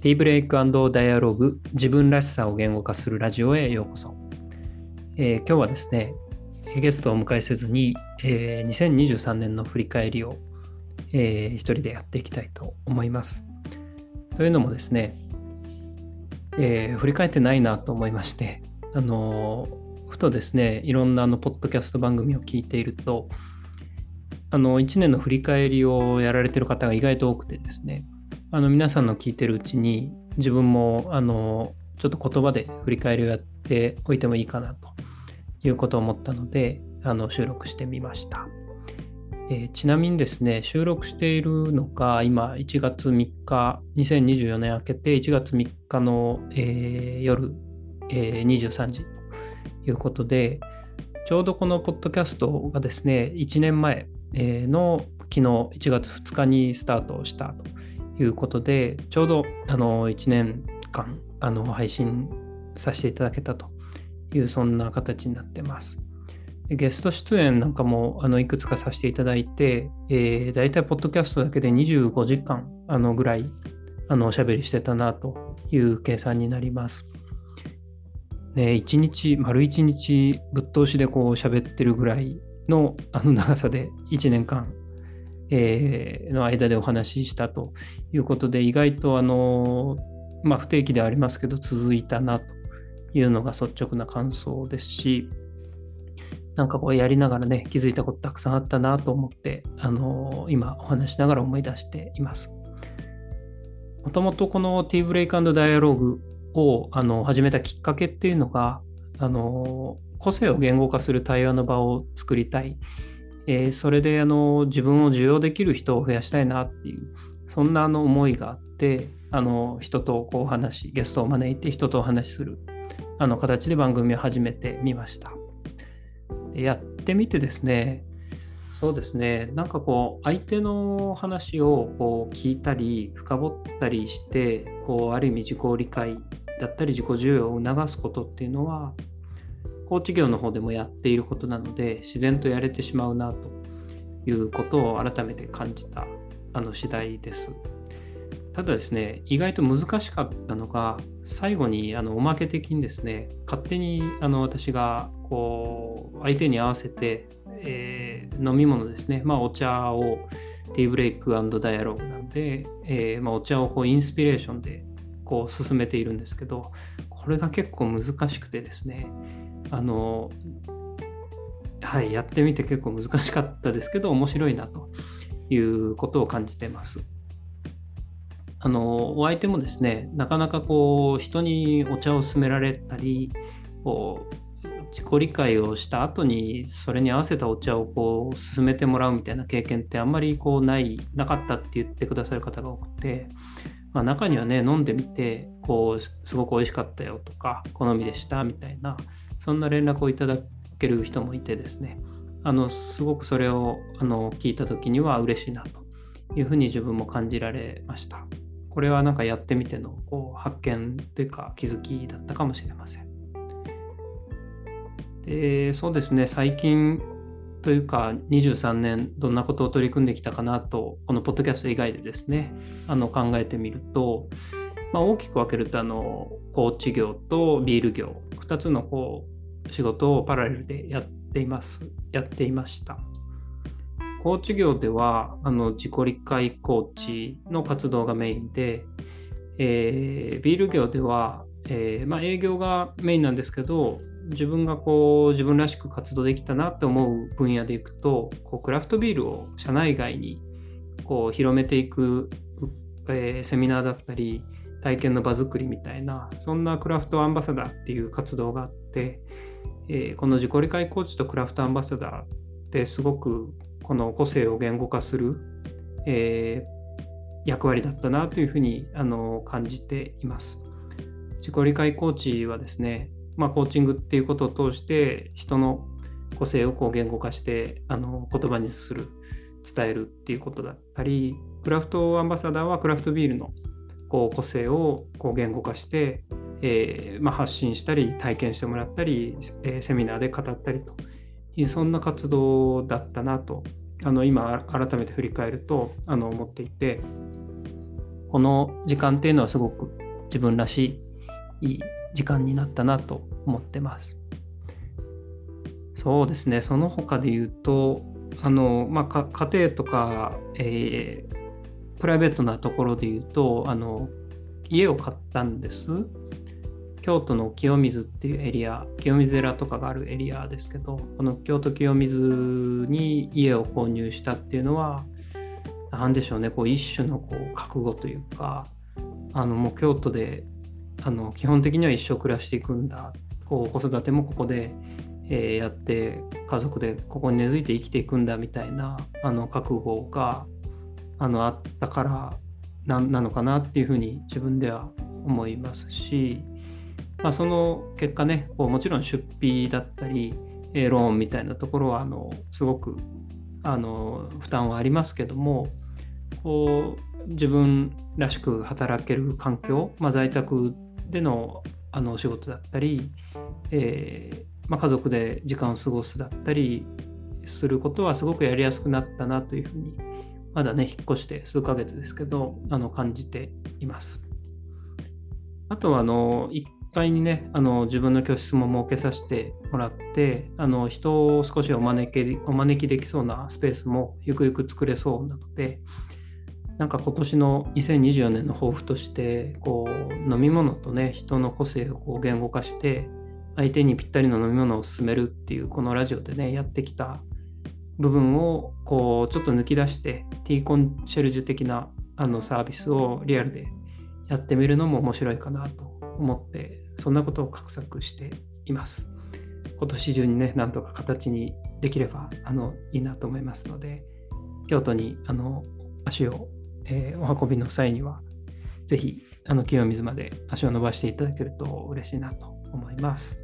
ティーブレイクダイアログ自分らしさを言語化するラジオへようこそ、えー、今日はですねゲストをお迎えせずに、えー、2023年の振り返りを、えー、一人でやっていきたいと思います。というのもですね、えー、振り返ってないなと思いましてあのふとですねいろんなあのポッドキャスト番組を聞いているとあの1年の振り返りをやられてる方が意外と多くてですねあの皆さんの聞いてるうちに自分もあのちょっと言葉で振り返りをやっておいてもいいかなということを思ったのであの収録してみました、えー、ちなみにですね収録しているのが今1月3日2024年明けて1月3日の、えー、夜、えー、23時ということでちょうどこのポッドキャストがですね1年前の昨日1月2日にスタートしたということで、ちょうどあの1年間あの配信させていただけたという、そんな形になってます。ゲスト出演なんかもあのいくつかさせていただいて、えー、大体ポッドキャストだけで25時間あのぐらいあのおしゃべりしてたなという計算になります。ね、1日、丸1日ぶっ通しでこう喋ってるぐらいのあの長さで1年間えー、の間でお話ししたということで、意外とあの、まあ、不定期ではありますけど、続いたなというのが率直な感想ですし、なんかこうやりながらね、気づいたことたくさんあったなと思って、あの今お話しながら思い出しています。もともとこの T ブレイクダイアログをあの始めたきっかけっていうのが、あの個性を言語化する対話の場を作りたい。えー、それであの自分を受容できる人を増やしたいなっていうそんなあの思いがあってあの人とこう話ゲストを招いて人とお話しするあの形で番組を始めてみました。やってみてですねそうですねなんかこう相手の話をこう聞いたり深掘ったりしてこうある意味自己理解だったり自己需要を促すことっていうのはコーチ業の方でもやっていることなので自然とやれてしまうなということを改めて感じたあの次第です。ただですね、意外と難しかったのが、最後にあのおまけ的にですね、勝手にあの私がこう相手に合わせて、えー、飲み物ですね、まあ、お茶をティーブレイクダイアログなんで、えー、まあ、お茶をこうインスピレーションでこう進めているんですけど、これが結構難しくてですね、あのはい、やってみて結構難しかったですけど面白いなということを感じてます。あのお相手もですねなかなかこう人にお茶を勧められたりこう自己理解をした後にそれに合わせたお茶をこう勧めてもらうみたいな経験ってあんまりこうないなかったって言ってくださる方が多くて、まあ、中にはね飲んでみてこうすごく美味しかったよとか好みでしたみたいなそんな連絡をいただける人もいてですね、あのすごくそれをあの聞いた時には嬉しいなというふうに自分も感じられました。これはなんかやってみてのこう発見というか気づきだったかもしれません。でそうですね、最近というか23年どんなことを取り組んできたかなとこのポッドキャスト以外でですねあの考えてみると、まあ、大きく分けるとあのコーチ業とビール業2つのこう仕事をパラレルでやっています。やっていました。コーチ業ではあの自己理解コーチの活動がメインで、えー、ビール業では、えー、まあ、営業がメインなんですけど自分がこう自分らしく活動できたなって思う分野でいくとこうクラフトビールを社内外にこう広めていく、えー、セミナーだったり体験の場作りみたいなそんなクラフトアンバサダーっていう活動があって、えー、この自己理解コーチとクラフトアンバサダーってすごくこの個性を言語化する、えー、役割だったなというふうにあの感じています。自己理解コーチはですね、まあ、コーチングっていうことを通して人の個性をこう言語化してあの言葉にする伝えるっていうことだったりクラフトアンバサダーはクラフトビールのこう個性をこう言語化して、えー、まあ、発信したり体験してもらったり、えー、セミナーで語ったりというそんな活動だったなとあの今改めて振り返るとあの思っていてこの時間っていうのはすごく自分らしい時間になったなと思ってます。そうですね、その他で言うと、あのまあ、家庭とか、えー、プライベートなところで言うとあの家を買ったんです。京都の清水っていうエリア、清水寺とかがあるエリアですけど、この京都清水に家を購入したっていうのは、何でしょうね、こう一種のこう覚悟というか、あのもう京都であの基本的には一生暮らしていくんだ、こう子育てもここで、えー、やって家族でここに根付いて生きていくんだみたいなあの覚悟があのあったからなのかなっていうふうに自分では思いますし、まあ、その結果ねこうもちろん出費だったり、ローンみたいなところはあのすごくあの負担はありますけどもこう自分らしく働ける環境、まあ、在宅でのあのお仕事だったり、えーまあ、家族で時間を過ごすだったりすることはすごくやりやすくなったなというふうにまだね引っ越して数ヶ月ですけどあの感じています。あとはあの1階にねあの自分の教室も設けさせてもらってあの人を少しお招きお招きできそうなスペースもゆくゆく作れそうなのでなんか今年の2024年の抱負としてこう飲み物とね人の個性をこう言語化して相手にぴったりの飲み物を勧めるっていうこのラジオでねやってきた部分をこうちょっと抜き出して T コンシェルジュ的なあのサービスをリアルでやってみるのも面白いかなと思ってそんなことを画策しています。今年中にねなんとか形にできればあのいいなと思いますので京都にあの足を、えー、お運びの際にはぜひあの清水まで足を伸ばしていただけると嬉しいなと思います。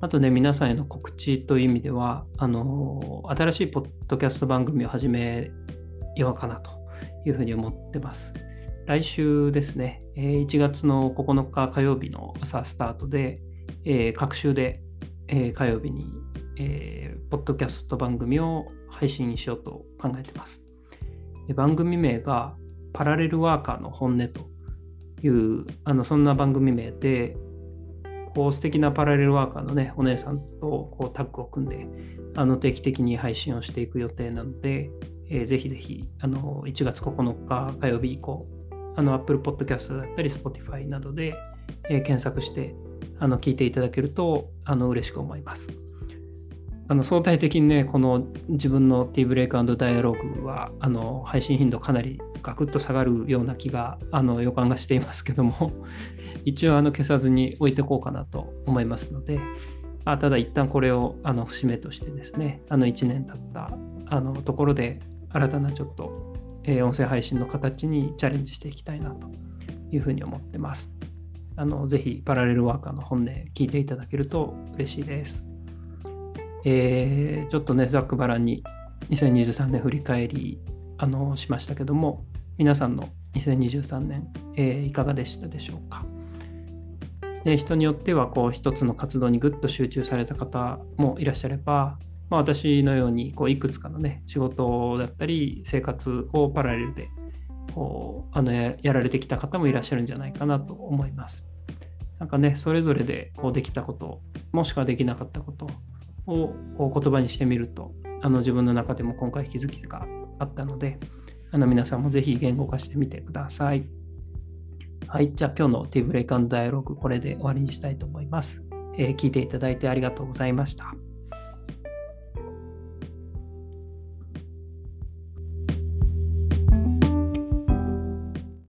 あとね、皆さんへの告知という意味では、あの、新しいポッドキャスト番組を始めようかなというふうに思ってます。来週ですね、1月の9日火曜日の朝スタートで、えー、各週で、えー、火曜日に、えー、ポッドキャスト番組を配信しようと考えてます。番組名がパラレルワーカーの本音というあのそんな番組名でこう素敵なパラレルワーカーのね、お姉さんとこうタッグを組んで、あの定期的に配信をしていく予定なので、えー、ぜひぜひ、あの1月9日火曜日以降、あの Apple Podcast だったり Spotify などで、えー、検索してあの聞いていただけるとあの嬉しく思います。あの相対的にね、この自分の T ブレイクダイアログはあの配信頻度かなりガクッと下がるような気があの予感がしていますけども 一応あの消さずに置いておこうかなと思いますので、あただ一旦これをあの節目としてですね、あの1年経ったあのところで新たなちょっと、えー、音声配信の形にチャレンジしていきたいなというふうに思ってます。あのぜひパラレルワーカーの本音聞いていただけると嬉しいです。えー、ちょっとね、ざっくばらんに2023年振り返りあのしましたけども、皆さんの2023年、えー、いかがでしたでしょうか？で人によってはこう一つの活動にぐっと集中された方もいらっしゃれば、まあ、私のようにこういくつかのね仕事だったり生活をパラレルでこうあのやられてきた方もいらっしゃるんじゃないかなと思います。なんかねそれぞれでこうできたこともしくはできなかったことをこう言葉にしてみるとあの自分の中でも今回気づきがあったのであの皆さんもぜひ言語化してみてください。はい、じゃあ今日のティーブレイクダイアログこれで終わりにしたいと思います。えー、聞いていただいてありがとうございました。